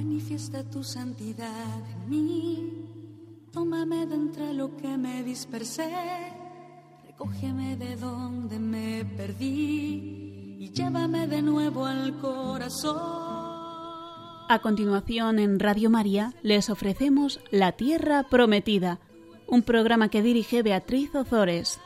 Manifiesta tu santidad en mí. Tómame de entre lo que me dispersé. Recógeme de donde me perdí y llévame de nuevo al corazón. A continuación, en Radio María, les ofrecemos La Tierra Prometida, un programa que dirige Beatriz Ozores.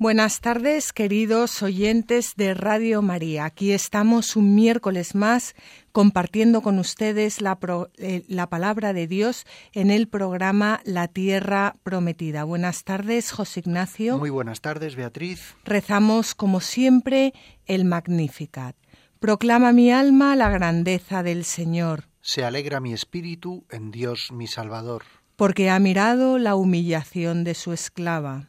Buenas tardes, queridos oyentes de Radio María. Aquí estamos un miércoles más compartiendo con ustedes la, pro, eh, la, palabra de Dios en el programa La Tierra Prometida. Buenas tardes, José Ignacio. Muy buenas tardes, Beatriz. Rezamos, como siempre, el Magnificat. Proclama mi alma la grandeza del Señor. Se alegra mi espíritu en Dios mi Salvador. Porque ha mirado la humillación de su esclava.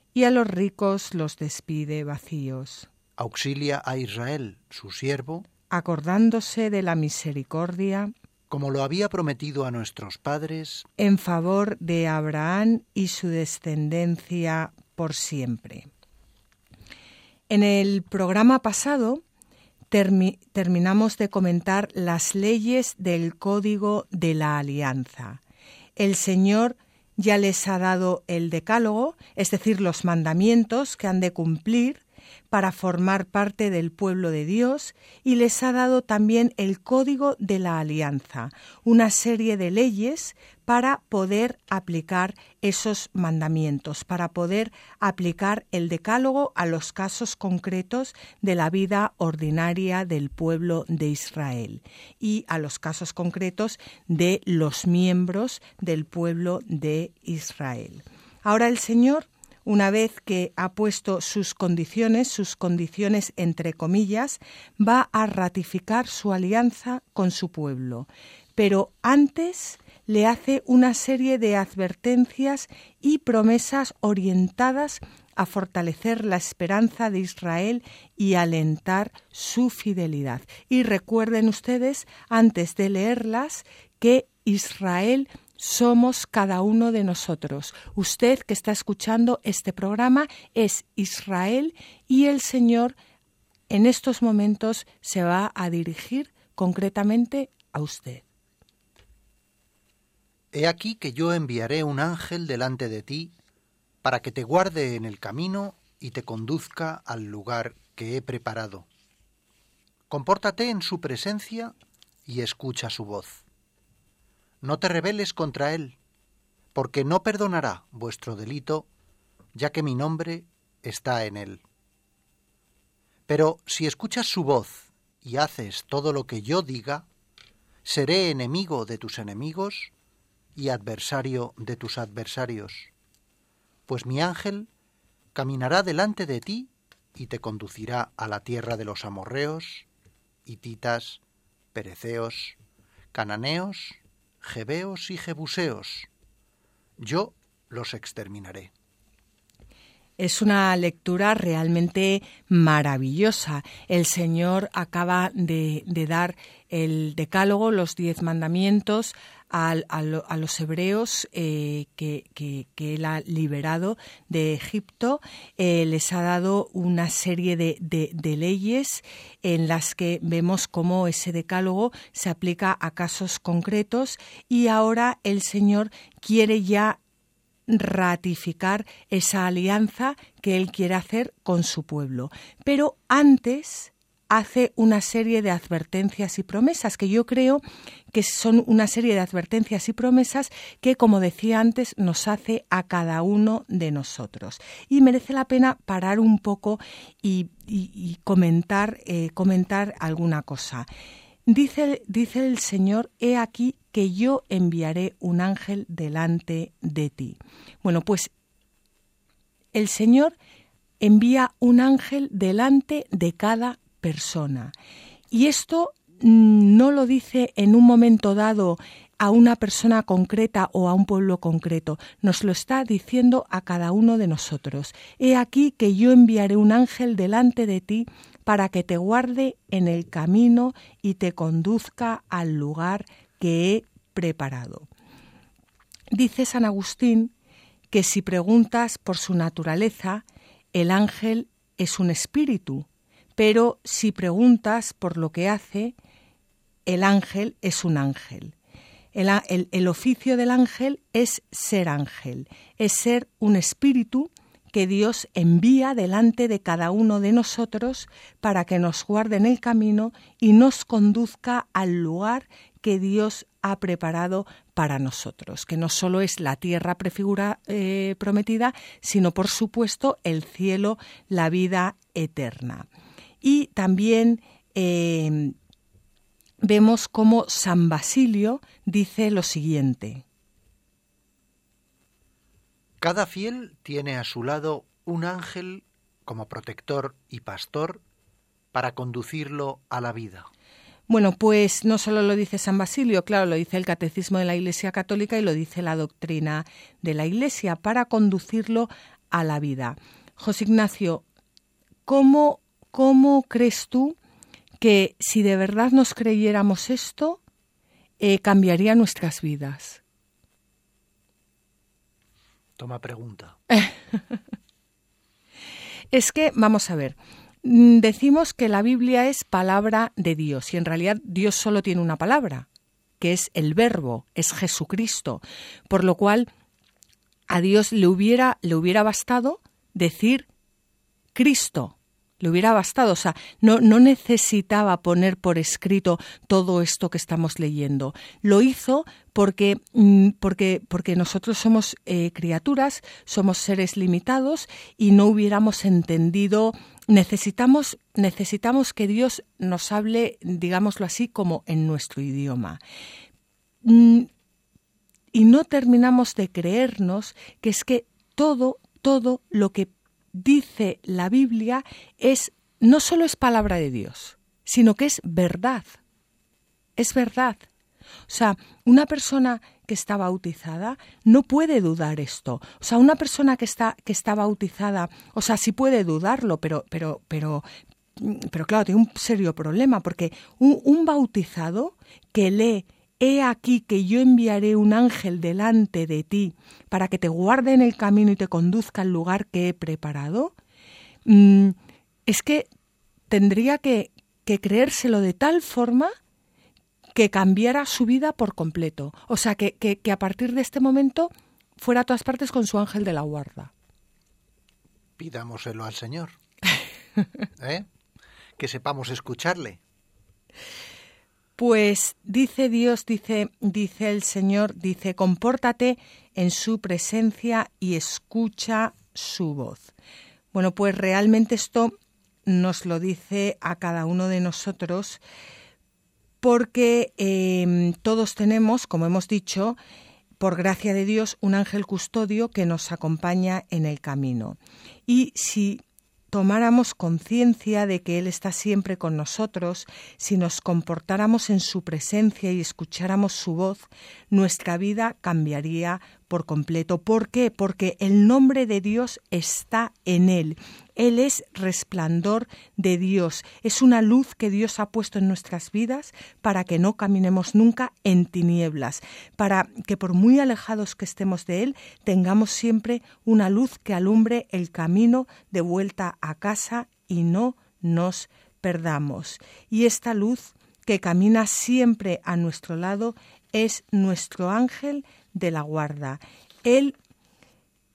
y a los ricos los despide vacíos. Auxilia a Israel, su siervo, acordándose de la misericordia, como lo había prometido a nuestros padres, en favor de Abraham y su descendencia por siempre. En el programa pasado termi terminamos de comentar las leyes del Código de la Alianza. El Señor ya les ha dado el decálogo, es decir, los mandamientos que han de cumplir para formar parte del pueblo de Dios y les ha dado también el código de la alianza, una serie de leyes para poder aplicar esos mandamientos, para poder aplicar el decálogo a los casos concretos de la vida ordinaria del pueblo de Israel y a los casos concretos de los miembros del pueblo de Israel. Ahora el Señor una vez que ha puesto sus condiciones, sus condiciones entre comillas, va a ratificar su alianza con su pueblo. Pero antes le hace una serie de advertencias y promesas orientadas a fortalecer la esperanza de Israel y alentar su fidelidad. Y recuerden ustedes, antes de leerlas, que Israel somos cada uno de nosotros. Usted que está escuchando este programa es Israel y el Señor en estos momentos se va a dirigir concretamente a usted. He aquí que yo enviaré un ángel delante de ti para que te guarde en el camino y te conduzca al lugar que he preparado. Compórtate en su presencia y escucha su voz no te rebeles contra él, porque no perdonará vuestro delito, ya que mi nombre está en él. Pero si escuchas su voz y haces todo lo que yo diga, seré enemigo de tus enemigos y adversario de tus adversarios. Pues mi ángel caminará delante de ti y te conducirá a la tierra de los amorreos, hititas, pereceos, cananeos, jebeos y jebuseos. Yo los exterminaré. Es una lectura realmente maravillosa. El Señor acaba de, de dar el decálogo, los diez mandamientos, a, a, los hebreos eh, que, Él ha liberado de Egipto. Eh, les ha dado una serie de, de, leyes en las que vemos cómo ese decálogo se aplica a casos concretos y ahora el Señor quiere ya ratificar esa alianza que Él quiere hacer con su pueblo. Pero antes hace una serie de advertencias y promesas que yo creo que son una serie de advertencias y promesas que, como decía antes, nos hace a cada uno de nosotros. Y merece la pena parar un poco y, comentar, eh, comentar alguna cosa. Dice, dice el Señor, he aquí que yo enviaré un ángel delante de ti. Bueno, pues el Señor envía un ángel delante de cada persona. Y esto mm, no lo dice en un momento dado a una persona concreta o a un pueblo concreto, nos lo está diciendo a cada uno de nosotros. He aquí que yo enviaré un ángel delante de ti para que te guarde en el camino y te conduzca al lugar que he preparado. Dice San Agustín que si preguntas por su naturaleza, el ángel es un espíritu, pero si preguntas por lo que hace, el ángel es un ángel. El, oficio del ángel es ser ángel, es ser un espíritu que Dios envía delante de cada uno de nosotros para que nos guarde en el camino y nos conduzca al lugar que Dios ha preparado para nosotros, que no solo es la tierra eh, prometida, sino por supuesto el cielo, la vida eterna. Y también eh, vemos cómo San Basilio dice lo siguiente. Cada fiel tiene a su lado un ángel como protector y pastor para conducirlo a la vida. Bueno, pues no solo lo dice San Basilio, claro, lo dice el Catecismo de la Iglesia Católica y lo dice la doctrina de la Iglesia para conducirlo a la vida. José Ignacio, ¿cómo, cómo crees tú que si de verdad nos creyéramos esto, eh, cambiaría nuestras vidas? Toma pregunta. es que, vamos a ver, Mm, decimos que la Biblia es palabra de Dios y en realidad Dios solo tiene una palabra, que es el verbo, es Jesucristo, por lo cual a Dios le hubiera, le hubiera bastado decir Cristo, le hubiera bastado, o sea, no, no necesitaba poner por escrito todo esto que estamos leyendo. Lo hizo porque, mm, porque, porque nosotros somos eh, criaturas, somos seres limitados y no hubiéramos entendido, necesitamos, necesitamos que Dios nos hable, digámoslo así, como en nuestro idioma. Mm, y no terminamos de creernos que es que todo, todo lo que dice la Biblia es no solo es palabra de Dios, sino que es verdad. Es verdad. O sea, una persona que está bautizada no puede dudar esto. O sea, una persona que está, que está bautizada, o sea, sí puede dudarlo, pero, pero, pero, pero claro, tiene un serio problema, porque un, un bautizado que lee He aquí que yo enviaré un ángel delante de ti para que te guarde en el camino y te conduzca al lugar que he preparado, mm, es que tendría que, creérselo de tal forma que cambiara su vida por completo. O sea, que, que, a partir de este momento fuera a todas partes con su ángel de la guarda. Pidámoselo al Señor. ¿Eh? Que sepamos escucharle. Pues dice Dios, dice, dice el Señor, dice, compórtate en su presencia y escucha su voz. Bueno, pues realmente esto nos lo dice a cada uno de nosotros porque em, todos tenemos, como hemos dicho, por gracia de Dios, un ángel custodio que nos acompaña en el camino. Y si tomáramos conciencia de que Él está siempre con nosotros, si nos comportáramos en su presencia y escucháramos su voz, nuestra vida cambiaría por completo. ¿Por qué? Porque el nombre de Dios está en Él. Él es resplandor de Dios, es una luz que Dios ha puesto en nuestras vidas para que no caminemos nunca en tinieblas, para que por muy alejados que estemos de Él, tengamos siempre una luz que alumbre el camino de vuelta a casa y no nos perdamos. Y esta luz que camina siempre a nuestro lado es nuestro ángel de la guarda. Él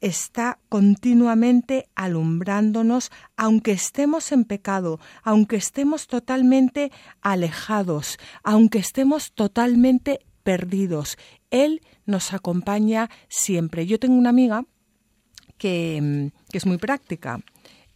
está continuamente alumbrándonos, aunque estemos en pecado, aunque estemos totalmente alejados, aunque estemos totalmente perdidos. Él nos acompaña siempre. Yo tengo una amiga que, que es muy práctica.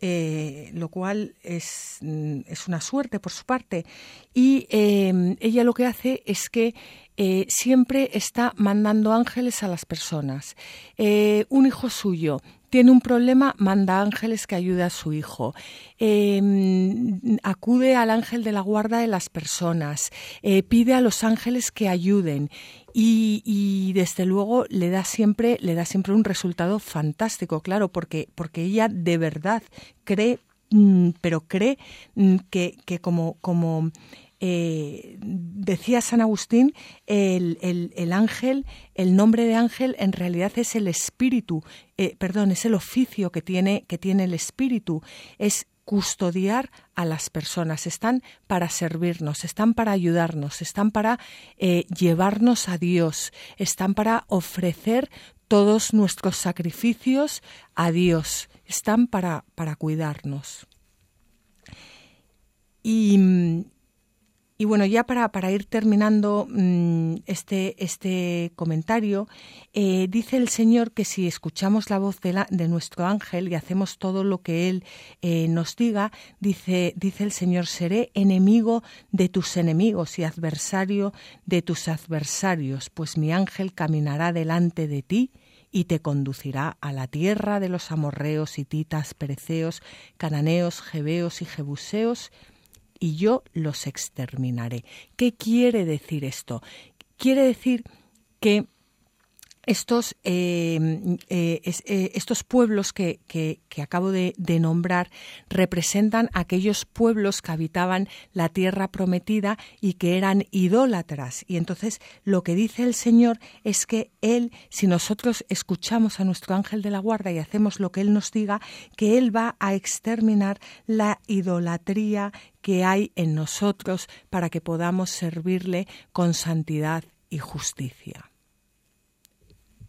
Eh, lo cual es, mm, es, una suerte por su parte. Y eh, ella lo que hace es que eh, siempre está mandando ángeles a las personas. Eh, un hijo suyo tiene un problema, manda ángeles que ayude a su hijo. Em, acude al ángel de la guarda de las personas. Eh, pide a los ángeles que ayuden. Y, desde luego le da siempre, le da siempre un resultado fantástico, claro, porque, porque ella de verdad cree, mm, pero cree mm, que, que como, como eh, decía San Agustín, el, ángel, el nombre de ángel en realidad es el espíritu, eh, perdón, es el oficio que tiene, que tiene el espíritu, es custodiar a las personas, están para servirnos, están para ayudarnos, están para eh, llevarnos a Dios, están para ofrecer todos nuestros sacrificios a Dios, están para, para cuidarnos. Y, y bueno, ya para, para ir terminando mm, este, este comentario, eh, dice el Señor que si escuchamos la voz de, nuestro ángel y hacemos todo lo que Él eh, nos diga, dice, dice el Señor, seré enemigo de tus enemigos y adversario de tus adversarios, pues mi ángel caminará delante de ti y te conducirá a la tierra de los amorreos, hititas, pereceos, cananeos, jebeos y jebuseos, y yo los exterminaré. ¿Qué quiere decir esto? Quiere decir que estos, em, eh, eh, estos pueblos que, que, acabo de, nombrar representan aquellos pueblos que habitaban la tierra prometida y que eran idólatras. Y entonces lo que dice el Señor es que Él, si nosotros escuchamos a nuestro ángel de la guarda y hacemos lo que Él nos diga, que Él va a exterminar la idolatría que hay en nosotros para que podamos servirle con santidad y justicia.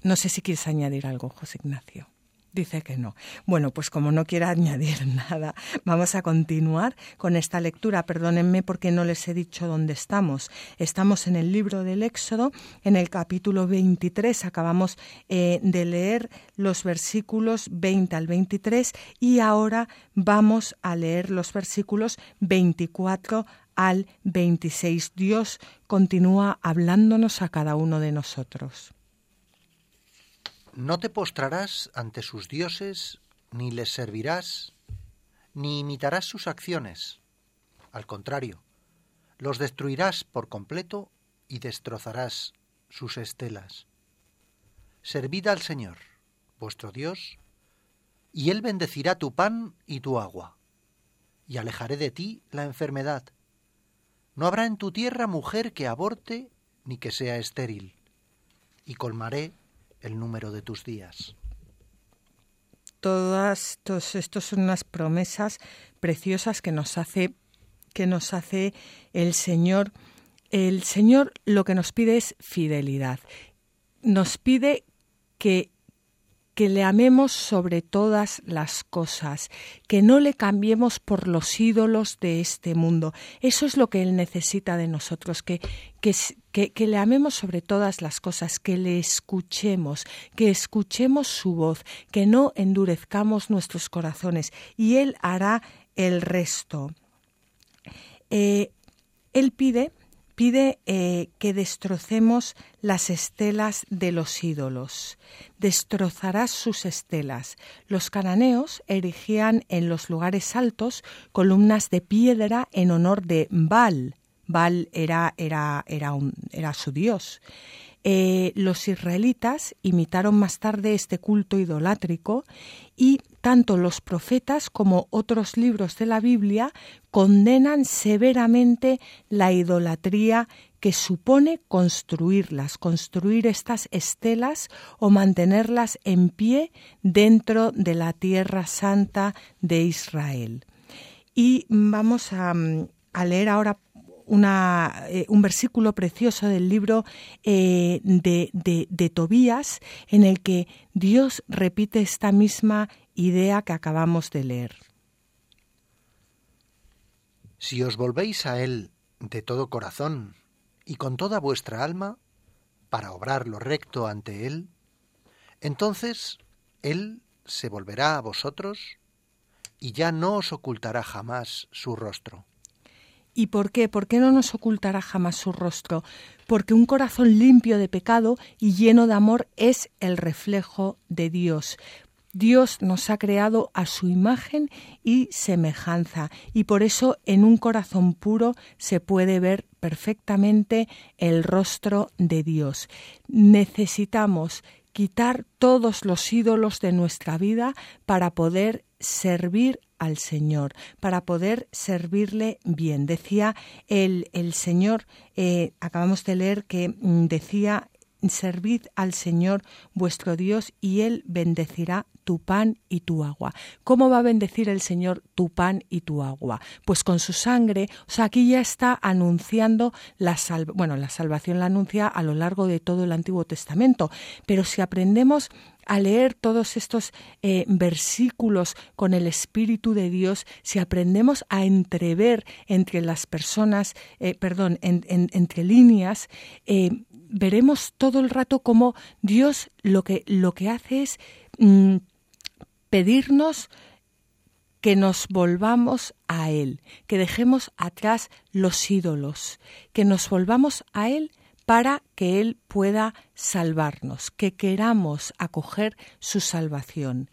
No sé si quieres añadir algo, José Ignacio. Dice que no. Bueno, pues como no quiera añadir nada, vamos a continuar con esta lectura. Perdónenme porque no les he dicho dónde estamos. Estamos en el libro del Éxodo, en el capítulo 23. Acabamos eh, de leer los versículos 20 al 23 y ahora vamos a leer los versículos 24 al 26. Dios continúa hablándonos a cada uno de nosotros. No te postrarás ante sus dioses, ni les servirás, ni imitarás sus acciones. Al contrario, los destruirás por completo y destrozarás sus estelas. Servid al Señor, vuestro Dios, y Él bendecirá tu pan y tu agua, y alejaré de ti la enfermedad. No habrá en tu tierra mujer que aborte ni que sea estéril, y colmaré el número de tus días. Todas estos son unas promesas preciosas que nos hace que nos hace el Señor. El Señor lo que nos pide es fidelidad. Nos pide que que le amemos sobre todas las cosas, que no le cambiemos por los ídolos de este mundo. Eso es lo que Él necesita de nosotros, que, que, que, le amemos sobre todas las cosas, que le escuchemos, que escuchemos su voz, que no endurezcamos nuestros corazones y Él hará el resto. Eh, él pide pide eh, que destrocemos las estelas de los ídolos. Destrozarás sus estelas. Los cananeos erigían en los lugares altos columnas de piedra en honor de Baal. Baal era, era, era, un, era su dios. Eh, los israelitas imitaron más tarde este culto idolátrico y tanto los profetas como otros libros de la Biblia condenan severamente la idolatría que supone construirlas, construir estas estelas o mantenerlas en pie dentro de la tierra santa de Israel. Y vamos a, a leer ahora eh, un versículo precioso del libro eh, de, de Tobías en el que Dios repite esta misma idea que acabamos de leer. Si os volvéis a Él de todo corazón y con toda vuestra alma, para obrar lo recto ante Él, entonces Él se volverá a vosotros y ya no os ocultará jamás su rostro. ¿Y por qué? ¿Por qué no nos ocultará jamás su rostro? Porque un corazón limpio de pecado y lleno de amor es el reflejo de Dios. Dios nos ha creado a su imagen y semejanza y por eso en un corazón puro se puede ver perfectamente el rostro de Dios. Necesitamos quitar todos los ídolos de nuestra vida para poder servir al Señor, para poder servirle bien. Decía el, el Señor, eh, acabamos de leer que mm, decía servid al Señor vuestro Dios y Él bendecirá tu pan y tu agua. ¿Cómo va a bendecir el Señor tu pan y tu agua? Pues con su sangre, o sea, aquí ya está anunciando la salvación, bueno, la salvación la anuncia a lo largo de todo el Antiguo Testamento, pero si aprendemos a leer todos estos eh, versículos con el Espíritu de Dios, si aprendemos a entrever entre las personas, eh, perdón, entre líneas, eh, veremos todo el rato cómo Dios lo que, lo que hace es mm, pedirnos que nos volvamos a Él, que dejemos atrás los ídolos, que nos volvamos a Él para que Él pueda salvarnos, que queramos acoger su salvación.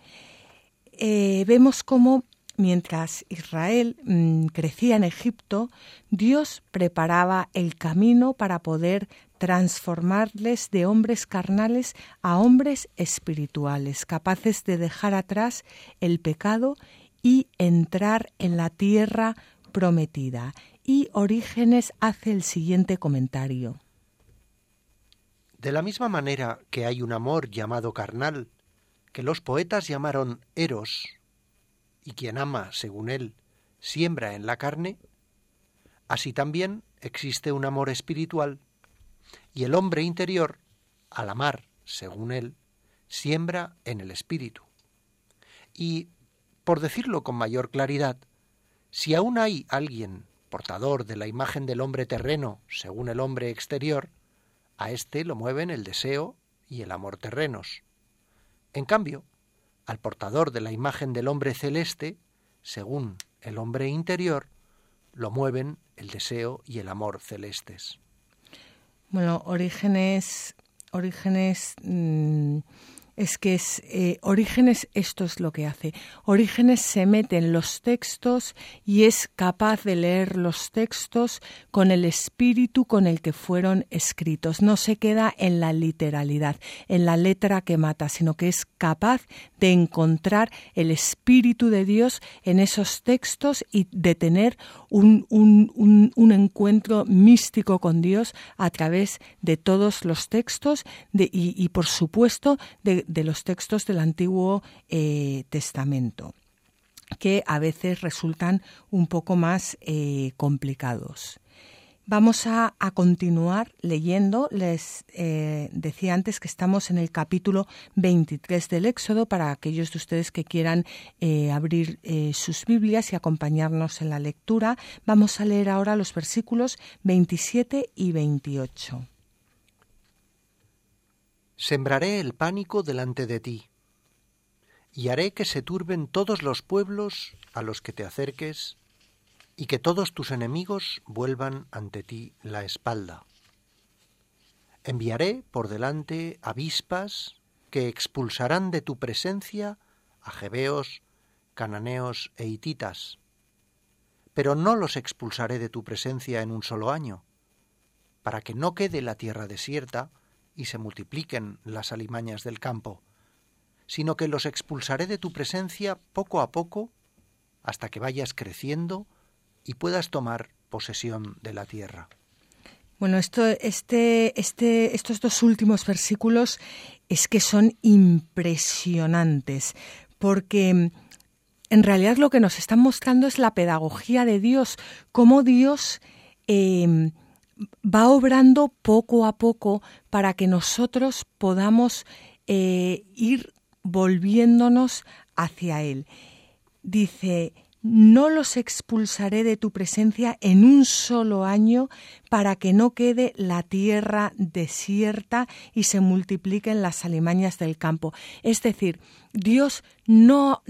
Eh, vemos cómo mientras Israel mm, crecía en Egipto, Dios preparaba el camino para poder transformarles de hombres carnales a hombres espirituales, capaces de dejar atrás el pecado y entrar en la tierra prometida. Y Orígenes hace el siguiente comentario. De la misma manera que hay un amor llamado carnal, que los poetas llamaron eros, y quien ama, según él, siembra en la carne, así también existe un amor espiritual y el hombre interior, al amar, según él, siembra en el espíritu. Y, por decirlo con mayor claridad, si aún hay alguien portador de la imagen del hombre terreno, según el hombre exterior, a éste lo mueven el deseo y el amor terrenos. En cambio, al portador de la imagen del hombre celeste, según el hombre interior, lo mueven el deseo y el amor celestes. Bueno, Orígenes, Orígenes mm, es que es eh, Orígenes esto es lo que hace. Orígenes se mete en los textos y es capaz de leer los textos con el espíritu con el que fueron escritos. No se queda en la literalidad, en la letra que mata, sino que es capaz de encontrar el espíritu de Dios en esos textos y de tener un, un, encuentro místico con Dios a través de todos los textos y, y por supuesto de, de los textos del Antiguo eh, Testamento que a veces resultan un poco más eh, complicados. Vamos a, continuar leyendo. Les eh, decía antes que estamos en el capítulo 23 del Éxodo para aquellos de ustedes que quieran abrir sus Biblias y acompañarnos en la lectura. Vamos a leer ahora los versículos 27 y 28. Sembraré el pánico delante de ti, y haré que se turben todos los pueblos a los que te acerques, y que todos tus enemigos vuelvan ante ti la espalda. Enviaré por delante avispas que expulsarán de tu presencia a jebeos, cananeos e hititas, pero no los expulsaré de tu presencia en un solo año, para que no quede la tierra desierta, y se multipliquen las alimañas del campo, sino que los expulsaré de tu presencia poco a poco hasta que vayas creciendo y puedas tomar posesión de la tierra. Bueno, esto, este, este, estos dos últimos versículos es que son impresionantes, porque en realidad lo que nos están mostrando es la pedagogía de Dios, cómo Dios em, va obrando poco a poco para que nosotros podamos eh, ir volviéndonos hacia Él. Dice, no los expulsaré de tu presencia en un solo año para que no quede la tierra desierta y se multipliquen las alimañas del campo. Es decir, Dios no,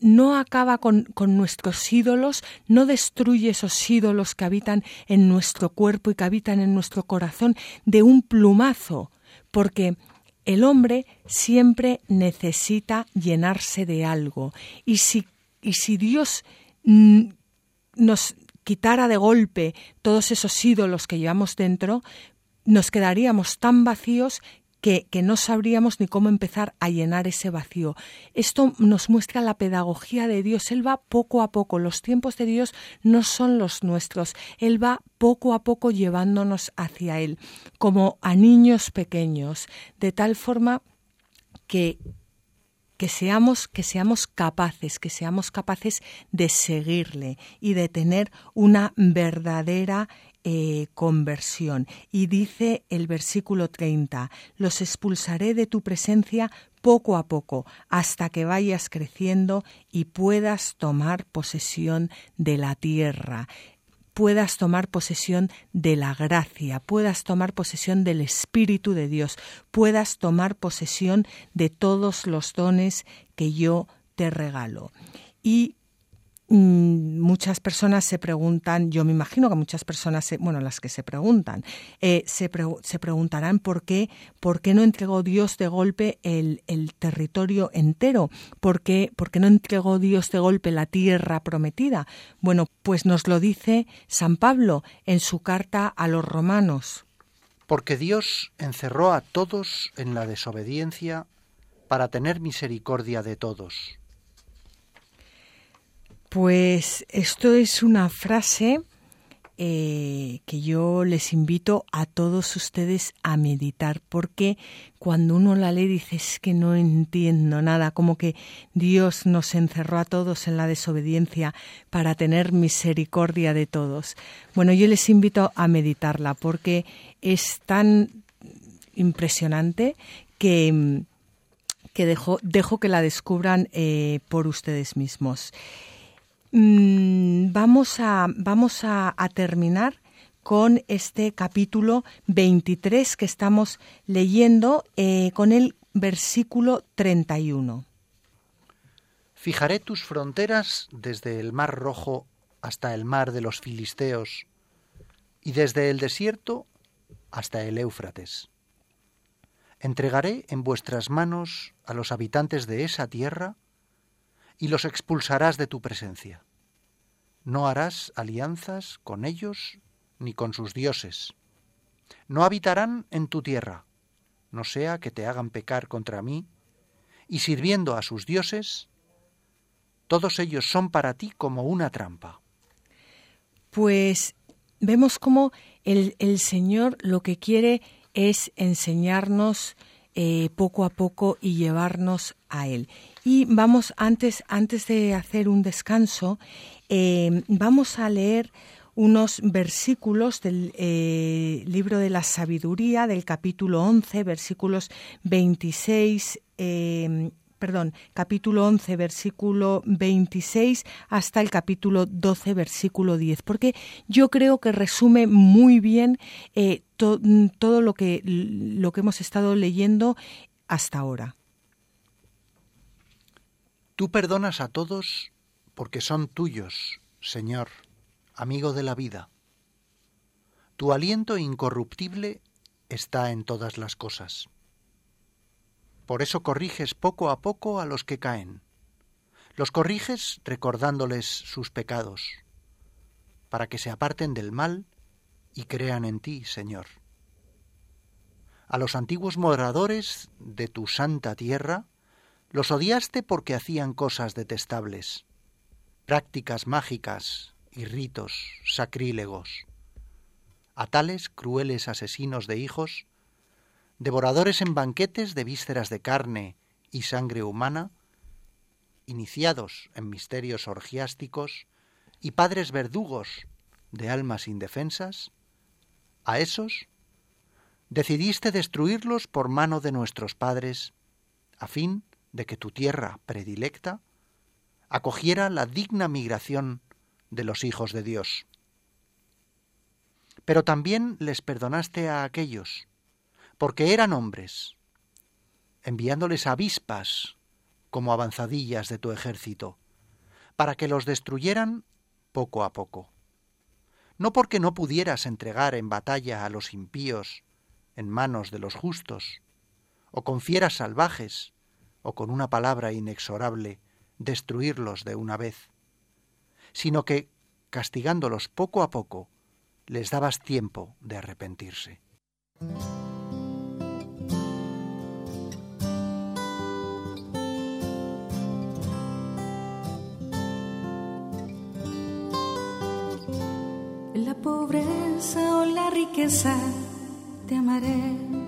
no acaba con, con, nuestros ídolos, no destruye esos ídolos que habitan en nuestro cuerpo y que habitan en nuestro corazón de un plumazo, porque el hombre siempre necesita llenarse de algo y si y si Dios nos quitara de golpe todos esos ídolos que llevamos dentro, nos quedaríamos tan vacíos que, que, no sabríamos ni cómo empezar a llenar ese vacío. Esto nos muestra la pedagogía de Dios. Él va poco a poco. Los tiempos de Dios no son los nuestros. Él va poco a poco llevándonos hacia Él, como a niños pequeños, de tal forma que que seamos, que seamos capaces, que seamos capaces de seguirle y de tener una verdadera eh, conversión. Y dice el versículo 30, los expulsaré de tu presencia poco a poco, hasta que vayas creciendo y puedas tomar posesión de la tierra puedas tomar posesión de la gracia, puedas tomar posesión del Espíritu de Dios, puedas tomar posesión de todos los dones que yo te regalo. Muchas personas se preguntan, yo me imagino que muchas personas, bueno, las que se preguntan, eh, se, se, preguntarán por qué, por qué no entregó Dios de golpe el, el territorio entero, ¿Por qué, por qué no entregó Dios de golpe la tierra prometida. Bueno, pues nos lo dice San Pablo en su carta a los romanos. Porque Dios encerró a todos en la desobediencia para tener misericordia de todos pues esto es una frase eh, que yo les invito a todos ustedes a meditar, porque cuando uno la lee dice es que no entiendo nada, como que Dios nos encerró a todos en la desobediencia para tener misericordia de todos. Bueno, yo les invito a meditarla porque es tan impresionante que, que dejo, dejo que la descubran eh, por ustedes mismos. Mm, vamos a, vamos a, terminar con este capítulo 23 que estamos leyendo eh, con el versículo 31. Fijaré tus fronteras desde el mar rojo hasta el mar de los filisteos y desde el desierto hasta el Éufrates. Entregaré en vuestras manos a los habitantes de esa tierra y los expulsarás de tu presencia. No harás alianzas con ellos ni con sus dioses. No habitarán en tu tierra, no sea que te hagan pecar contra mí, y sirviendo a sus dioses, todos ellos son para ti como una trampa. Pues vemos como el, el Señor lo que quiere es enseñarnos eh, poco a poco y llevarnos a Él. Y vamos, antes, antes de hacer un descanso, eh, vamos a leer unos versículos del eh, libro de la sabiduría, del capítulo 11, versículos 26 perdón, capítulo 11, versículo 26 hasta el capítulo 12, versículo 10, porque yo creo que resume muy bien eh, todo lo que, lo que hemos estado leyendo hasta ahora. Tú perdonas a todos porque son tuyos, Señor, amigo de la vida. Tu aliento incorruptible está en todas las cosas. Por eso corriges poco a poco a los que caen. Los corriges recordándoles sus pecados, para que se aparten del mal y crean en ti, Señor. A los antiguos moradores de tu santa tierra los odiaste porque hacían cosas detestables, prácticas mágicas y ritos sacrílegos. A tales crueles asesinos de hijos devoradores en banquetes de vísceras de carne y sangre humana, iniciados en misterios orgiásticos y padres verdugos de almas indefensas, a esos decidiste destruirlos por mano de nuestros padres, a fin de que tu tierra predilecta acogiera la digna migración de los hijos de Dios. Pero también les perdonaste a aquellos, porque eran hombres, enviándoles avispas como avanzadillas de tu ejército, para que los destruyeran poco a poco. No porque no pudieras entregar en batalla a los impíos en manos de los justos, o con fieras salvajes, o con una palabra inexorable, destruirlos de una vez, sino que, castigándolos poco a poco, les dabas tiempo de arrepentirse. En la pobreza o la riqueza te amaré.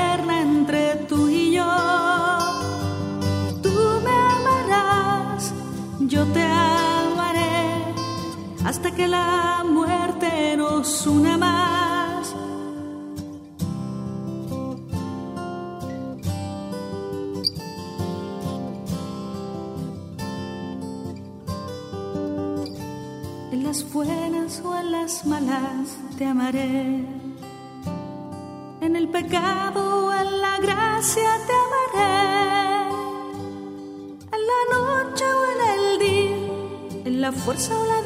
que la muerte nos una más. En las buenas o en las malas te amaré. En el pecado o en la gracia te amaré. En la noche o en el día, en la fuerza o la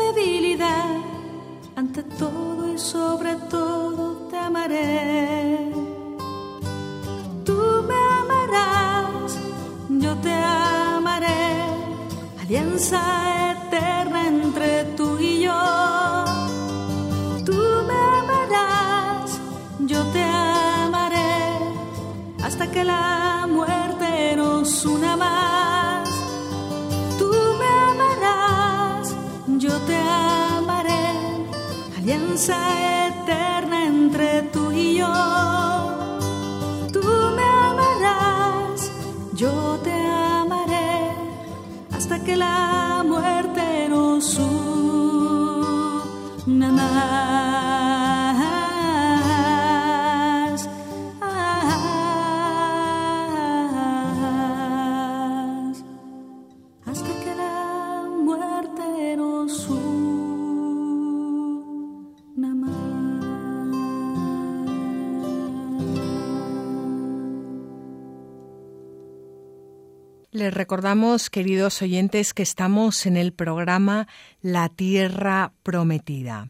alianza eterna entre tú y yo. Tú me amarás, yo te amaré, hasta que la Les recordamos, queridos oyentes, que estamos en el programa La Tierra Prometida.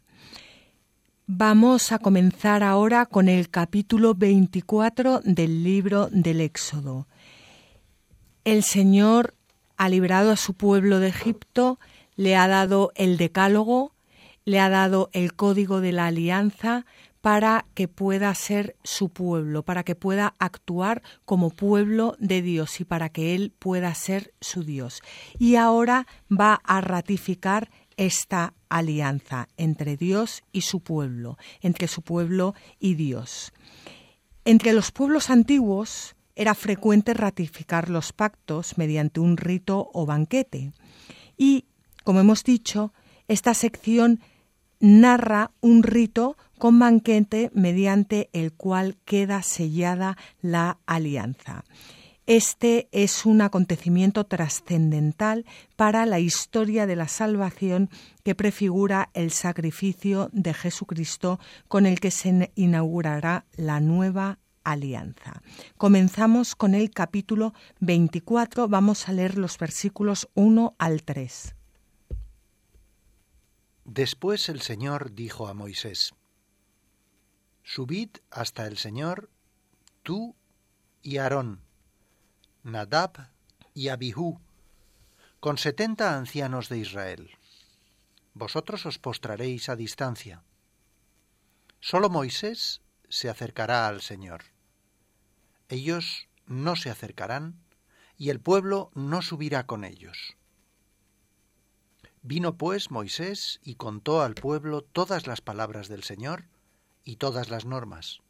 Vamos a comenzar ahora con el capítulo 24 del libro del Éxodo. El Señor ha librado a su pueblo de Egipto, le ha dado el decálogo, le ha dado el código de la alianza para que pueda ser su pueblo, para que pueda actuar como pueblo de Dios y para que Él pueda ser su Dios. Y ahora va a ratificar esta alianza entre Dios y su pueblo, entre su pueblo y Dios. Entre los pueblos antiguos era frecuente ratificar los pactos mediante un rito o banquete. Y, como hemos dicho, esta sección narra un rito con banquete mediante el cual queda sellada la alianza. Este es un acontecimiento trascendental para la historia de la salvación que prefigura el sacrificio de Jesucristo con el que se inaugurará la nueva alianza. Comenzamos con el capítulo 24, vamos a leer los versículos 1 al 3. Después el Señor dijo a Moisés, Subid hasta el Señor, tú y Aarón, Nadab y Abihú, con setenta ancianos de Israel. Vosotros os postraréis a distancia. Solo Moisés se acercará al Señor. ellos no se acercarán, y el pueblo no subirá con ellos. Vino pues Moisés y contó al pueblo todas las palabras del Señor y todas las normas.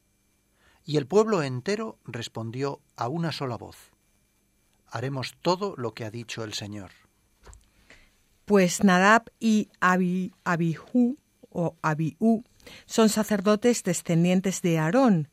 Y el pueblo entero respondió a una sola voz. Haremos todo lo que ha dicho el Señor. Pues Nadab y Abihu o Abiú son sacerdotes descendientes de Aarón,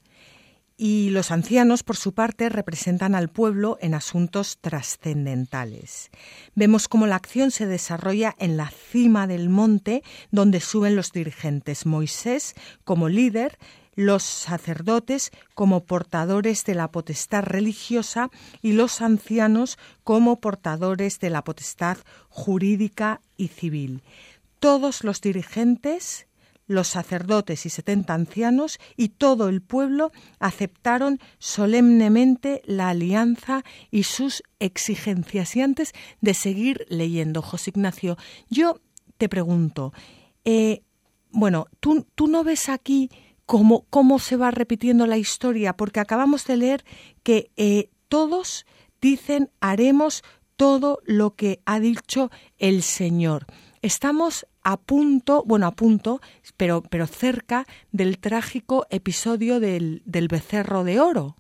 y los ancianos, por su parte, representan al pueblo en asuntos trascendentales. Vemos cómo la acción se desarrolla en la cima del monte donde suben los dirigentes. Moisés como líder, los sacerdotes como portadores de la potestad religiosa y los ancianos como portadores de la potestad jurídica y civil. Todos los dirigentes los sacerdotes y setenta ancianos y todo el pueblo aceptaron solemnemente la alianza y sus exigencias. Y antes de seguir leyendo, José Ignacio, yo te pregunto, eh, bueno, ¿tú, ¿tú, no ves aquí cómo, cómo, se va repitiendo la historia? Porque acabamos de leer que eh, todos dicen haremos todo lo que ha dicho el Señor. Estamos a punto, bueno, a punto, pero, pero cerca del trágico episodio del, del becerro de oro.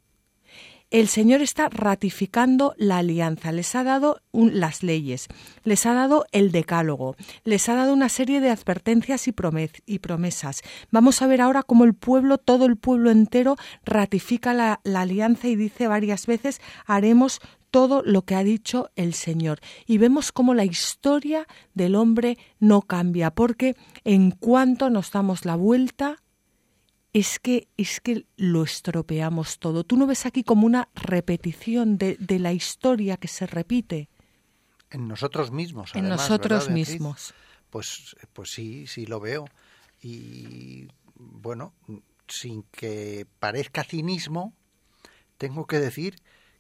El Señor está ratificando la alianza, les ha dado las leyes, les ha dado el decálogo, les ha dado una serie de advertencias y, y, promesas. Vamos a ver ahora cómo el pueblo, todo el pueblo entero, ratifica la, la alianza y dice varias veces, haremos todo lo que ha dicho el Señor. Y vemos cómo la historia del hombre no cambia, porque en cuanto nos damos la vuelta, es que, es que lo estropeamos todo. ¿Tú no ves aquí como una repetición de, de la historia que se repite? En nosotros mismos. en nosotros mismos. Pues, pues sí, sí lo veo. Y bueno, sin que parezca cinismo, tengo que decir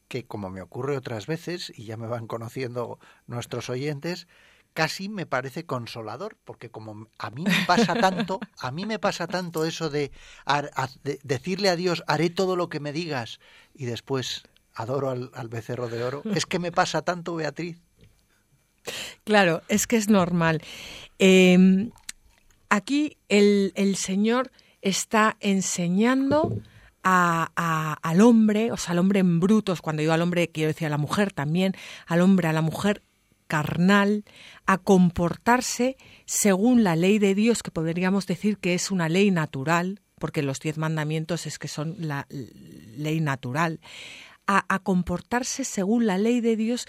que, como me ocurre otras veces, y ya me van conociendo nuestros oyentes, casi me parece consolador, porque como a mí me pasa tanto, a mí me pasa tanto eso de, decirle a Dios, haré todo lo que me digas, y después adoro al, becerro de oro, es que me pasa tanto, Beatriz. Claro, es que es normal. Em, aquí el, el Señor está enseñando al hombre, o sea, al hombre en brutos, cuando digo al hombre quiero decir a la mujer también, al hombre, a la mujer carnal, a comportarse según la ley de Dios, que podríamos decir que es una ley natural, porque los diez mandamientos es que son la ley natural, a, comportarse según la ley de Dios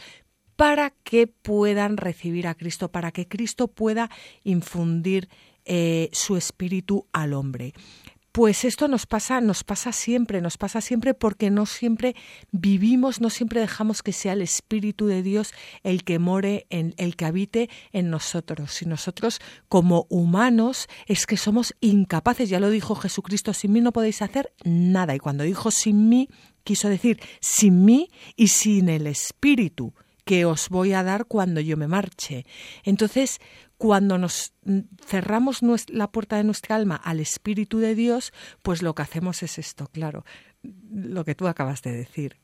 para que puedan recibir a Cristo, para que Cristo pueda infundir eh, su espíritu al hombre. Pues esto nos pasa, nos pasa siempre, nos pasa siempre porque no siempre vivimos, no siempre dejamos que sea el Espíritu de Dios el que more, en, el que habite en nosotros. Y nosotros, como humanos, es que somos incapaces, ya lo dijo Jesucristo, sin mí no podéis hacer nada. Y cuando dijo sin mí, quiso decir sin mí y sin el Espíritu que os voy a dar cuando yo me marche. Entonces, cuando nos cerramos la puerta de nuestra alma al Espíritu de Dios, pues lo que hacemos es esto, claro, lo que tú acabas de decir.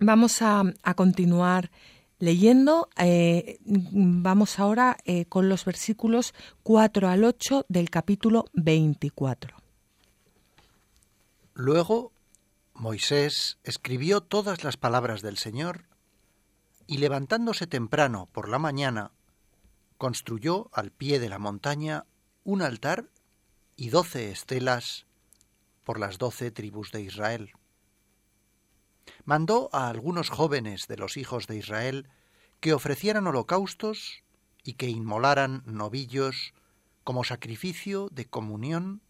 Vamos a, continuar leyendo. Eh, vamos ahora eh, con los versículos 4 al 8 del capítulo 24. Luego Moisés escribió todas las palabras del Señor y levantándose temprano por la mañana, construyó al pie de la montaña un altar y doce estelas por las doce tribus de Israel. Mandó a algunos jóvenes de los hijos de Israel que ofrecieran holocaustos y que inmolaran novillos como sacrificio de comunión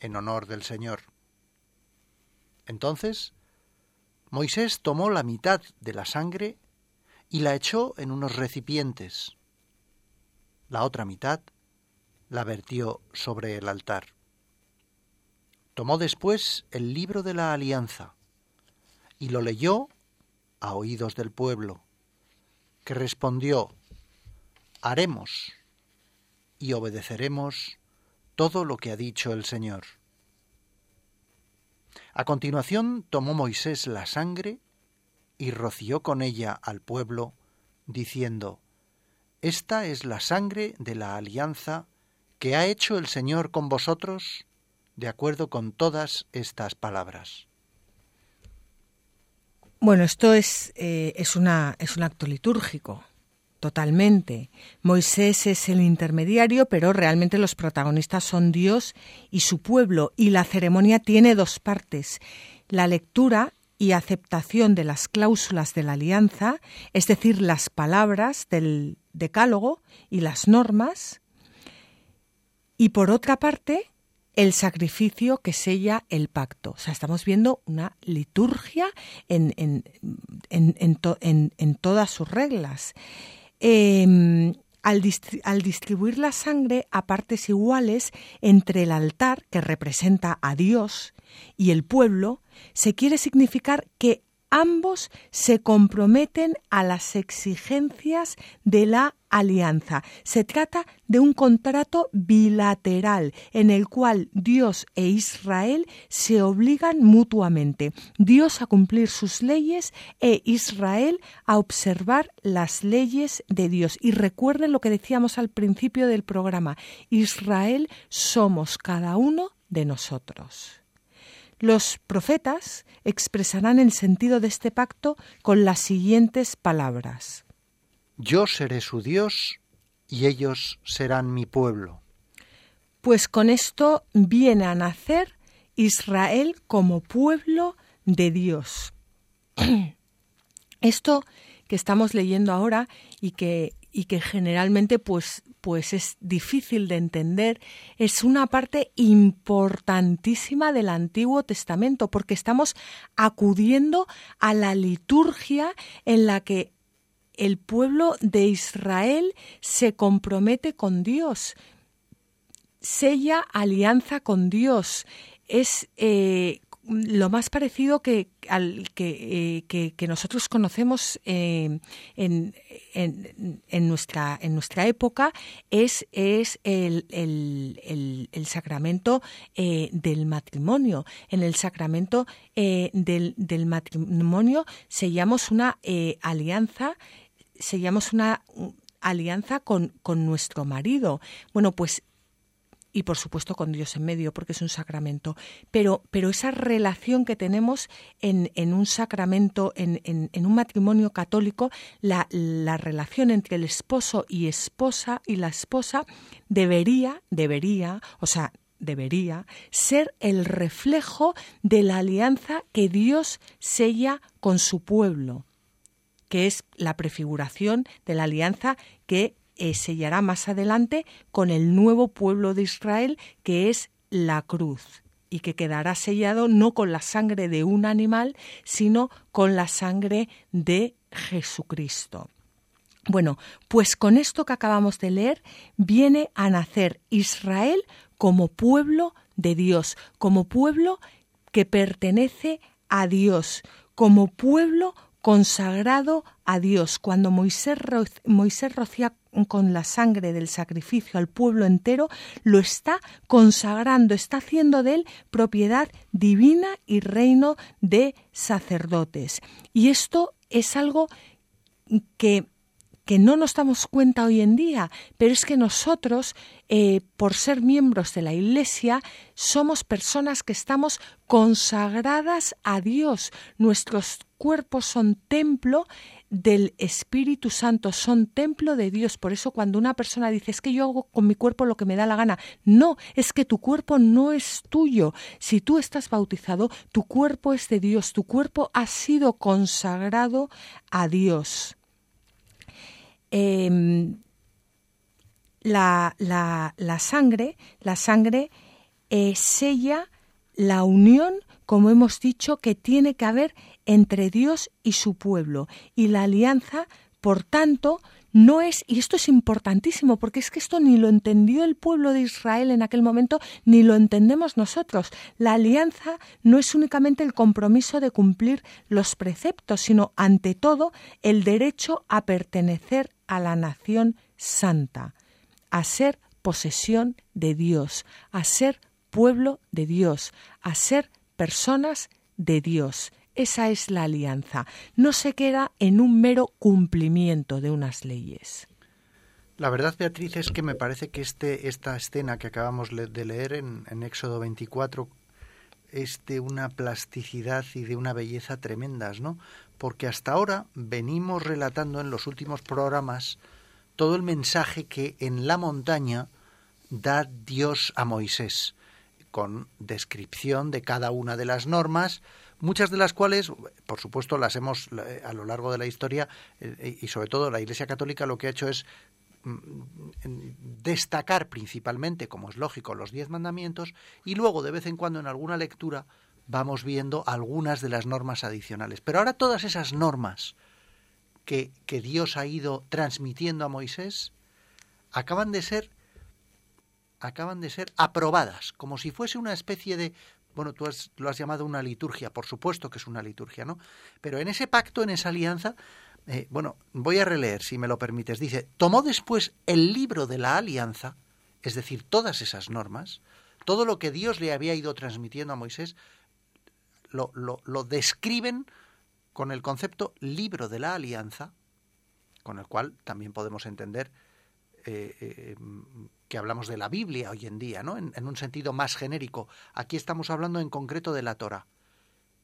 en honor del Señor. Entonces Moisés tomó la mitad de la sangre y la echó en unos recipientes la otra mitad la vertió sobre el altar. Tomó después el libro de la alianza y lo leyó a oídos del pueblo, que respondió, haremos y obedeceremos todo lo que ha dicho el Señor. A continuación tomó Moisés la sangre y roció con ella al pueblo, diciendo, Esta es la sangre de la alianza que ha hecho el Señor con vosotros, de acuerdo con todas estas palabras. Bueno, esto es, eh, es, una, es un acto litúrgico, totalmente. Moisés es el intermediario, pero realmente los protagonistas son Dios y su pueblo, y la ceremonia tiene dos partes. La lectura y aceptación de las cláusulas de la alianza, es decir, las palabras del decálogo y las normas, y por otra parte, el sacrificio que sella el pacto. O sea, estamos viendo una liturgia en, en, en, todas sus reglas. Em, al, al, distribuir la sangre a partes iguales entre el altar, que representa a Dios, y el pueblo, se quiere significar que ambos se comprometen a las exigencias de la alianza. Se trata de un contrato bilateral en el cual Dios e Israel se obligan mutuamente. Dios a cumplir sus leyes e Israel a observar las leyes de Dios. Y recuerden lo que decíamos al principio del programa. Israel somos cada uno de nosotros. Los profetas expresarán el sentido de este pacto con las siguientes palabras. Yo seré su Dios y ellos serán mi pueblo. Pues con esto viene a nacer Israel como pueblo de Dios. Esto que estamos leyendo ahora y que, y que generalmente pues pues es difícil de entender, es una parte importantísima del Antiguo Testamento, porque estamos acudiendo a la liturgia en la que el pueblo de Israel se compromete con Dios, sella alianza con Dios, es eh, lo más parecido que, al, que, eh, que, nosotros conocemos eh, en, en, nuestra, en nuestra época es, es el, el, el, sacramento eh, del matrimonio. En el sacramento del, del, matrimonio sellamos una alianza, sellamos una alianza con, con nuestro marido. Bueno, pues y por supuesto con Dios en medio, porque es un sacramento. Pero, pero esa relación que tenemos en, en un sacramento, en, en, un matrimonio católico, la, la, relación entre el esposo y esposa y la esposa debería, debería, o sea, debería ser el reflejo de la alianza que Dios sella con su pueblo, que es la prefiguración de la alianza que eh, sellará más adelante con el nuevo pueblo de Israel que es la cruz y que quedará sellado no con la sangre de un animal, sino con la sangre de Jesucristo. Bueno, pues con esto que acabamos de leer viene a nacer Israel como pueblo de Dios, como pueblo que pertenece a Dios, como pueblo consagrado a Dios. Cuando Moisés, Moisés rocía con la sangre del sacrificio al pueblo entero, lo está consagrando, está haciendo de él propiedad divina y reino de sacerdotes. Y esto es algo que que no nos damos cuenta hoy en día, pero es que nosotros, eh, por ser miembros de la Iglesia, somos personas que estamos consagradas a Dios. Nuestros cuerpos son templo del Espíritu Santo, son templo de Dios. Por eso cuando una persona dice es que yo hago con mi cuerpo lo que me da la gana, no, es que tu cuerpo no es tuyo. Si tú estás bautizado, tu cuerpo es de Dios, tu cuerpo ha sido consagrado a Dios. Em, la, la, sangre, la sangre eh, sella la unión, como hemos dicho, que tiene que haber entre Dios y su pueblo. Y la alianza, por tanto, no es, y esto es importantísimo, porque es que esto ni lo entendió el pueblo de Israel en aquel momento, ni lo entendemos nosotros. La alianza no es únicamente el compromiso de cumplir los preceptos, sino ante todo el derecho a pertenecer a la nación santa, a ser posesión de Dios, a ser pueblo de Dios, a ser personas de Dios. Esa es la alianza. No se queda en un mero cumplimiento de unas leyes. La verdad, Beatriz, es que me parece que este, esta escena que acabamos de leer en, en Éxodo 24 es de una plasticidad y de una belleza tremendas, ¿no? Porque hasta ahora venimos relatando en los últimos programas todo el mensaje que en la montaña da Dios a Moisés, con descripción de cada una de las normas, muchas de las cuales, por supuesto, las hemos a lo largo de la historia eh, y sobre todo la Iglesia Católica lo que ha hecho es Mm, destacar principalmente, como es lógico, los diez mandamientos y luego de vez en cuando en alguna lectura vamos viendo algunas de las normas adicionales. Pero ahora todas esas normas que Dios ha ido transmitiendo a Moisés acaban de ser acaban de ser aprobadas, como si fuese una especie de bueno, tú lo has llamado una liturgia, por supuesto que es una liturgia, ¿no? Pero en ese pacto, en esa alianza, eh, bueno, voy a releer, si me lo permites. Dice, tomó después el libro de la alianza, es decir, todas esas normas, todo lo que Dios le había ido transmitiendo a Moisés, lo, lo, describen con el concepto libro de la alianza, con el cual también podemos entender eh, eh, que hablamos de la Biblia hoy en día, ¿no? En, en, un sentido más genérico. Aquí estamos hablando en concreto de la Torah.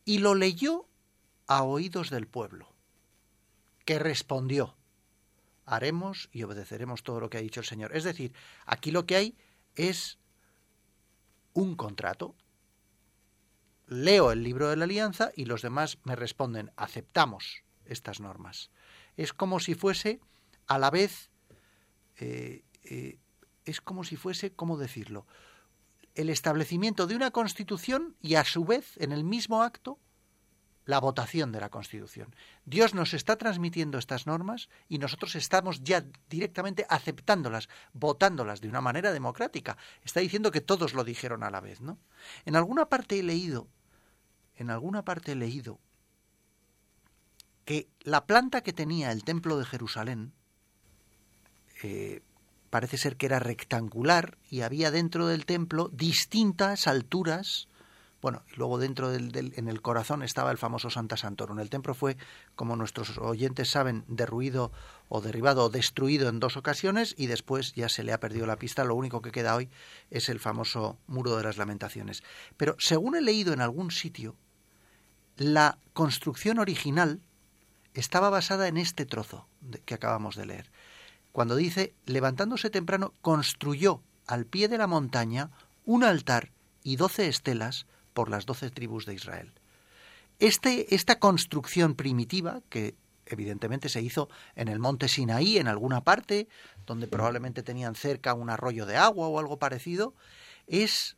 Y lo leyó a oídos del pueblo que respondió, haremos y obedeceremos todo lo que ha dicho el Señor. Es decir, aquí lo que hay es un contrato. Leo el libro de la alianza y los demás me responden, aceptamos estas normas. Es como si fuese a la vez, eh, eh, es como si fuese, ¿cómo decirlo? El establecimiento de una constitución y a su vez, en el mismo acto, la votación de la Constitución. Dios nos está transmitiendo estas normas y nosotros estamos ya directamente aceptándolas, votándolas de una manera democrática. Está diciendo que todos lo dijeron a la vez, ¿no? En alguna parte he leído, en alguna parte he leído que la planta que tenía el templo de Jerusalén eh, parece ser que era rectangular y había dentro del templo distintas alturas bueno, y luego dentro del, en el corazón estaba el famoso Santa Santorum. El templo fue, como nuestros oyentes saben, derruido o derribado o destruido en dos ocasiones y después ya se le ha perdido la pista. Lo único que queda hoy es el famoso Muro de las Lamentaciones. Pero según he leído en algún sitio, la construcción original estaba basada en este trozo que acabamos de leer. Cuando dice, levantándose temprano, construyó al pie de la montaña un altar y doce estelas por las doce tribus de Israel. Este, esta construcción primitiva, que evidentemente se hizo en el monte Sinaí, en alguna parte, donde probablemente tenían cerca un arroyo de agua o algo parecido, es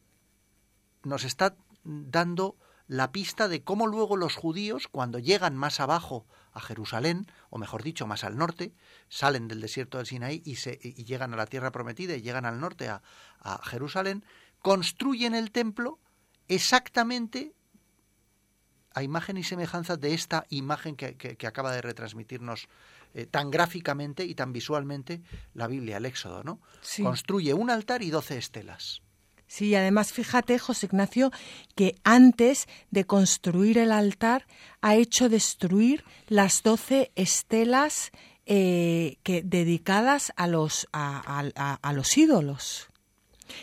nos está dando la pista de cómo luego los judíos, cuando llegan más abajo a Jerusalén, o mejor dicho, más al norte, salen del desierto del Sinaí y, se, y llegan a la tierra prometida y llegan al norte a, a Jerusalén, construyen el templo exactamente a imagen y semejanza de esta imagen que, acaba de retransmitirnos eh, tan gráficamente y tan visualmente la Biblia, el Éxodo, ¿no? Construye un altar y doce estelas. Sí, además fíjate, José Ignacio, que antes de construir el altar ha hecho destruir las doce estelas eh, que, dedicadas a los, a los ídolos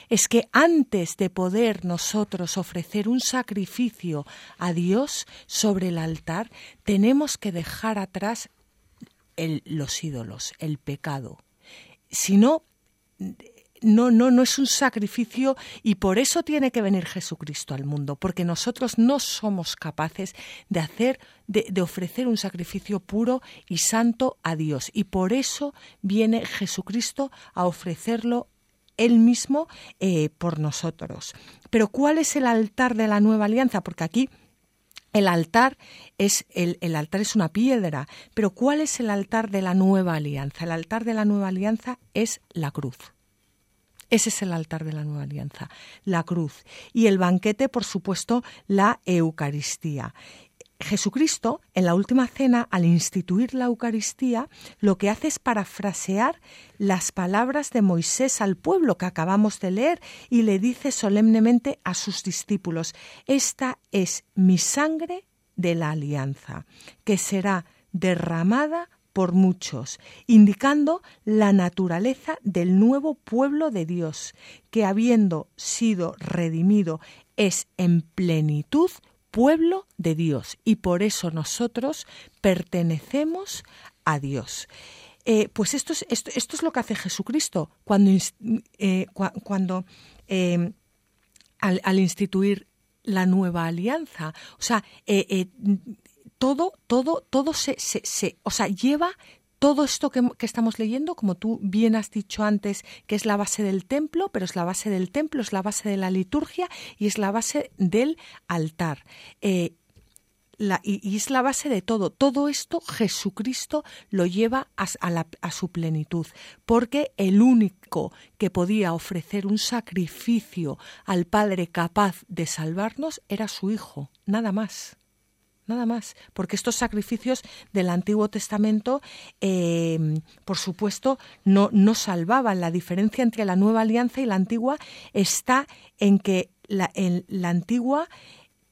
es que antes de poder nosotros ofrecer un sacrificio a Dios sobre el altar, tenemos que dejar atrás los ídolos, el pecado. Si no, no, no, no es un sacrificio y por eso tiene que venir Jesucristo al mundo, porque nosotros no somos capaces de hacer, de, ofrecer un sacrificio puro y santo a Dios. Y por eso viene Jesucristo a ofrecerlo él mismo eh, por nosotros. Pero ¿cuál es el altar de la nueva alianza? Porque aquí el altar es el, altar es una piedra, pero ¿cuál es el altar de la nueva alianza? El altar de la nueva alianza es la cruz. Ese es el altar de la nueva alianza, la cruz. Y el banquete, por supuesto, la Eucaristía. Jesucristo, en la última cena, al instituir la Eucaristía, lo que hace es parafrasear las palabras de Moisés al pueblo que acabamos de leer y le dice solemnemente a sus discípulos, esta es mi sangre de la alianza, que será derramada por muchos, indicando la naturaleza del nuevo pueblo de Dios, que habiendo sido redimido es en plenitud pueblo de Dios y por eso nosotros pertenecemos a Dios. Eh, pues esto es, esto, es, lo que hace Jesucristo cuando, eh, cuando eh, al, instituir la nueva alianza. O sea, todo, todo, todo se, se, se, o sea, lleva todo esto que, estamos leyendo, como tú bien has dicho antes, que es la base del templo, pero es la base del templo, es la base de la liturgia y es la base del altar. Eh, y, es la base de todo. Todo esto Jesucristo lo lleva a, su plenitud, porque el único que podía ofrecer un sacrificio al Padre capaz de salvarnos era su Hijo, nada más nada más, porque estos sacrificios del Antiguo Testamento, eh, por supuesto, no, no salvaban. La diferencia entre la nueva alianza y la antigua está en que la, en la antigua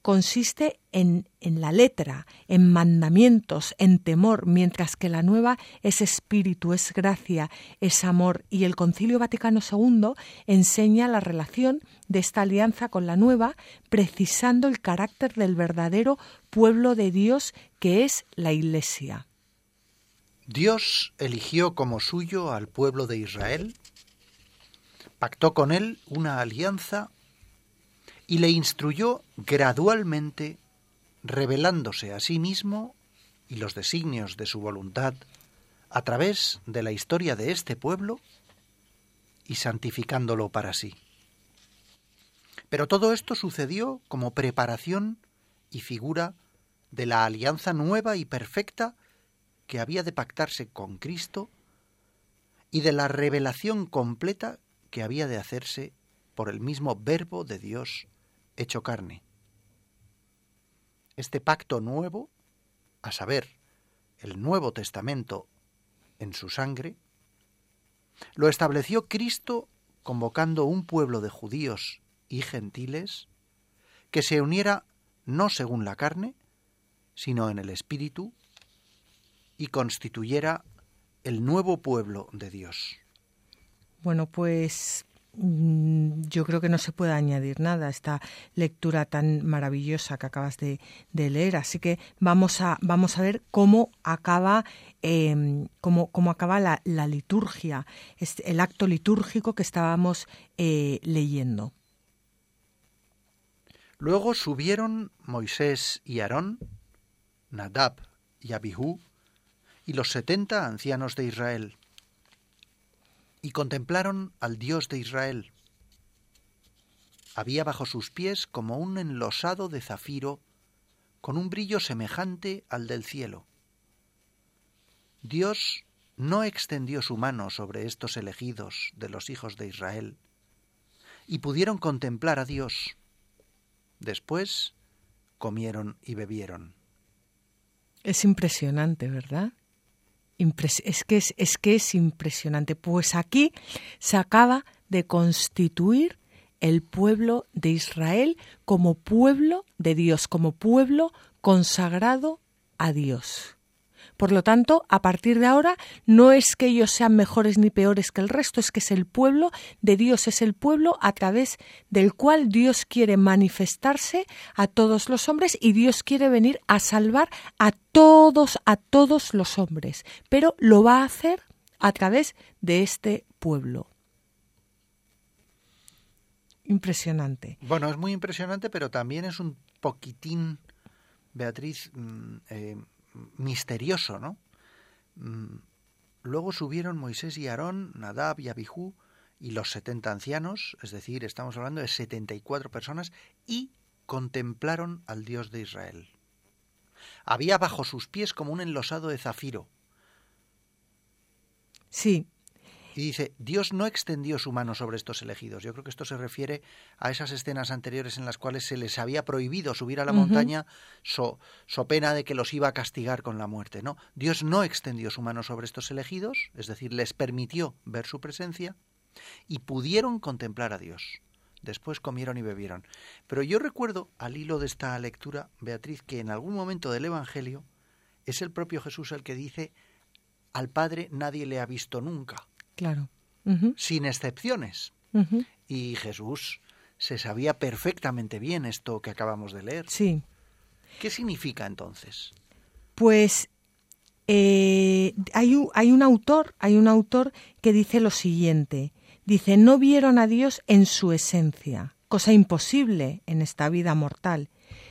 consiste en, en, la letra, en mandamientos, en temor, mientras que la nueva es espíritu, es gracia, es amor. Y el Concilio Vaticano II enseña la relación de esta alianza con la nueva, precisando el carácter del verdadero pueblo de Dios que es la Iglesia. Dios eligió como suyo al pueblo de Israel, pactó con él una alianza y le instruyó gradualmente, revelándose a sí mismo y los designios de su voluntad a través de la historia de este pueblo y santificándolo para sí. Pero todo esto sucedió como preparación y figura de la alianza nueva y perfecta que había de pactarse con Cristo y de la revelación completa que había de hacerse por el mismo verbo de Dios hecho carne. Este pacto nuevo, a saber, el Nuevo Testamento en su sangre, lo estableció Cristo convocando un pueblo de judíos y gentiles que se uniera no según la carne, sino en el Espíritu, y constituyera el nuevo pueblo de Dios. Bueno, pues yo creo que no se puede añadir nada a esta lectura tan maravillosa que acabas de, leer. Así que vamos a, vamos a ver cómo acaba, em, cómo, cómo, acaba la, liturgia, el acto litúrgico que estábamos eh, leyendo. Luego subieron Moisés y Aarón, Nadab y Abihú, y los setenta ancianos de Israel y contemplaron al Dios de Israel. Había bajo sus pies como un enlosado de zafiro con un brillo semejante al del cielo. Dios no extendió su mano sobre estos elegidos de los hijos de Israel, y pudieron contemplar a Dios. Después comieron y bebieron. Es impresionante, ¿verdad? Es, que es, es que es impresionante. Pues aquí se acaba de constituir el pueblo de Israel como pueblo de Dios, como pueblo consagrado a Dios. Por lo tanto, a partir de ahora, no es que ellos sean mejores ni peores que el resto, es que es el pueblo de Dios, es el pueblo a través del cual Dios quiere manifestarse a todos los hombres y Dios quiere venir a salvar a todos, a todos los hombres. Pero lo va a hacer a través de este pueblo. Impresionante. Bueno, es muy impresionante, pero también es un poquitín, Beatriz, mm, eh, misterioso, ¿no? Mm, luego subieron Moisés y Aarón, Nadab y Abihú y los setenta ancianos, es decir, estamos hablando de setenta y cuatro personas, y contemplaron al Dios de Israel. Había bajo sus pies como un enlosado de zafiro. Sí, Y dice, Dios no extendió su mano sobre estos elegidos. Yo creo que esto se refiere a esas escenas anteriores en las cuales se les había prohibido subir a la montaña so, so, pena de que los iba a castigar con la muerte. No, Dios no extendió su mano sobre estos elegidos, es decir, les permitió ver su presencia y pudieron contemplar a Dios. Después comieron y bebieron. Pero yo recuerdo, al hilo de esta lectura, Beatriz, que en algún momento del Evangelio es el propio Jesús el que dice, al Padre nadie le ha visto nunca. Claro. Sin excepciones. Y Jesús se sabía perfectamente bien esto que acabamos de leer. Sí. ¿Qué significa entonces? Pues eh, hay, un, hay un autor, hay un autor que dice lo siguiente. Dice, no vieron a Dios en su esencia, cosa imposible en esta vida mortal,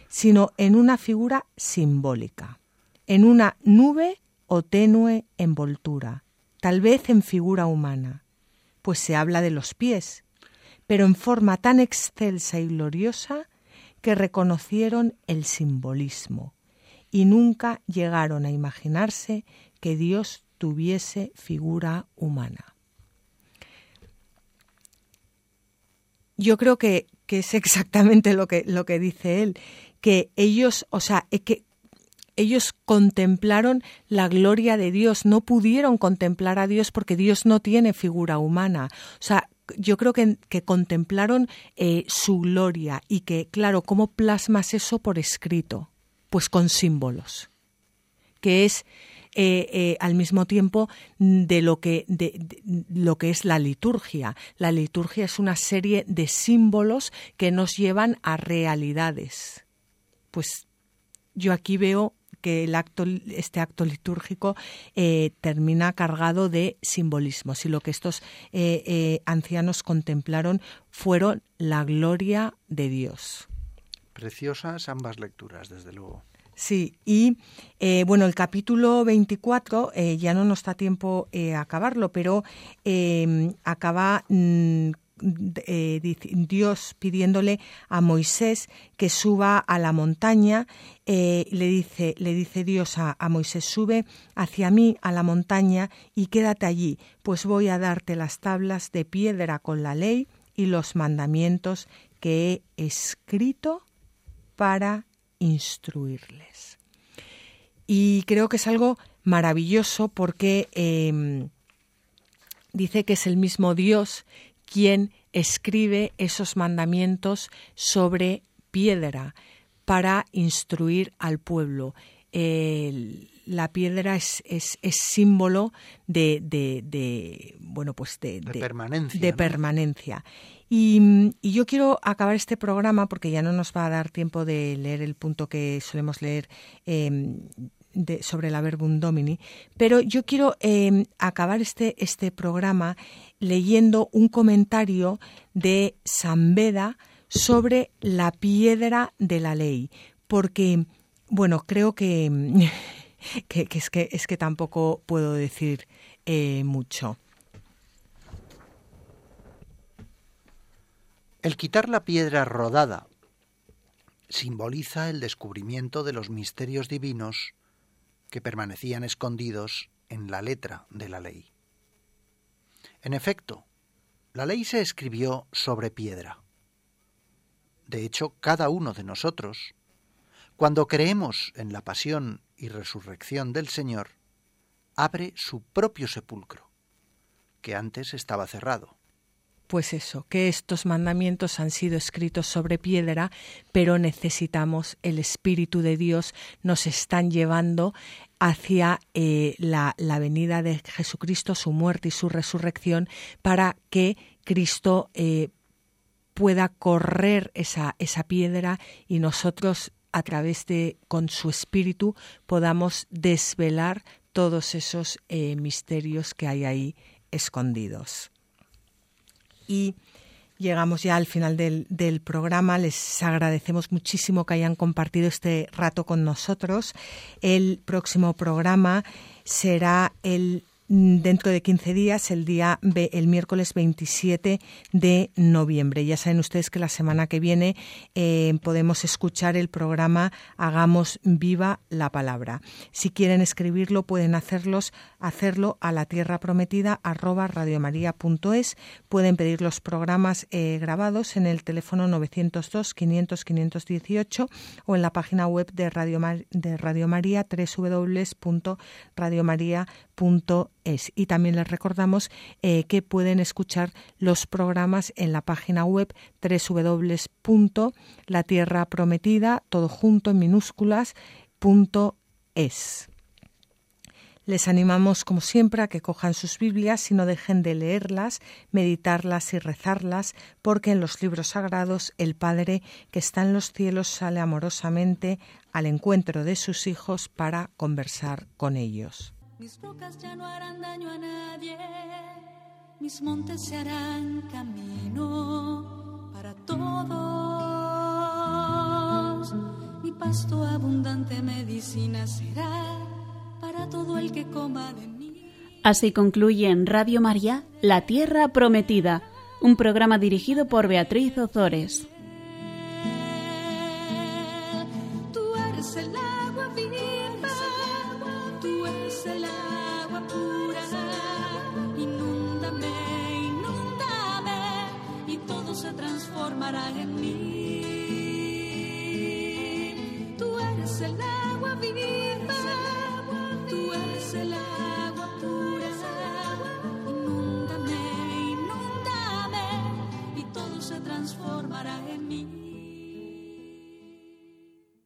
sino en una figura simbólica, en una nube o tenue envoltura, tal vez en figura humana, pues se habla de los pies, pero en forma tan excelsa y gloriosa que reconocieron el simbolismo y nunca llegaron a imaginarse que Dios tuviese figura humana. yo creo que, que, es exactamente lo que, lo que dice él, que ellos, o sea, que ellos contemplaron la gloria de Dios, no pudieron contemplar a Dios porque Dios no tiene figura humana. O sea, yo creo que, que contemplaron eh, su gloria y que, claro, ¿cómo plasmas eso por escrito? Pues con símbolos, que es eh, eh, al mismo tiempo de lo que de, lo que es la liturgia. La liturgia es una serie de símbolos que nos llevan a realidades. Pues yo aquí veo que el acto, este acto litúrgico eh, termina cargado de simbolismos y lo que estos ancianos contemplaron fueron la gloria de Dios. Preciosas ambas lecturas, desde luego. Sí, y eh, bueno, el capítulo 24 eh, ya no nos da tiempo eh, a acabarlo, pero acaba mm, Dios pidiéndole a Moisés que suba a la montaña. le, dice, le dice Dios a, a Moisés, sube hacia mí a la montaña y quédate allí, pues voy a darte las tablas de piedra con la ley y los mandamientos que he escrito para instruirles. Y creo que es algo maravilloso porque em, dice que es el mismo Dios quien escribe esos mandamientos sobre piedra para instruir al pueblo. la piedra es, es, símbolo de, de, bueno pues de, permanencia. De permanencia. Y, yo quiero acabar este programa porque ya no nos va a dar tiempo de leer el punto que solemos leer em, sobre la Verbum Domini, pero yo quiero em, acabar este, este programa leyendo un comentario de San Beda sobre la piedra de la ley, porque, bueno, creo que, es, que es que tampoco puedo decir eh, mucho. El quitar la piedra rodada simboliza el descubrimiento de los misterios divinos que permanecían escondidos en la letra de la ley. En efecto, la ley se escribió sobre piedra. De hecho, cada uno de nosotros, cuando creemos en la pasión y resurrección del Señor, abre su propio sepulcro, que antes estaba cerrado pues eso, que estos mandamientos han sido escritos sobre piedra, pero necesitamos el Espíritu de Dios, nos están llevando hacia eh, la, venida de Jesucristo, su muerte y su resurrección, para que Cristo eh, pueda correr esa, esa piedra y nosotros a través de con su espíritu podamos desvelar todos esos eh, misterios que hay ahí escondidos y llegamos ya al final del, del, programa. Les agradecemos muchísimo que hayan compartido este rato con nosotros. El próximo programa será el dentro de 15 días, el día el miércoles 27 de noviembre. Ya saben ustedes que la semana que viene eh, podemos escuchar el programa Hagamos viva la palabra. Si quieren escribirlo, pueden hacerlos, hacerlo a la tierra prometida arroba radiomaria.es. Pueden pedir los programas eh, grabados en el teléfono 902 500 518 o en la página web de Radio, de Radio María. Y también les recordamos eh, que pueden escuchar los programas en la página web www.latierraprometida, todo junto en minúsculas, es. Les animamos, como siempre, a que cojan sus Biblias y no dejen de leerlas, meditarlas y rezarlas, porque en los libros sagrados el Padre que está en los cielos sale amorosamente al encuentro de sus hijos para conversar con ellos. Mis rocas ya no harán daño a nadie, mis montes se harán camino para todos. Mi pasto abundante medicina será para todo el que coma de mí. Así concluye en Radio María La Tierra Prometida, un programa dirigido por Beatriz Ozores. I am. mí.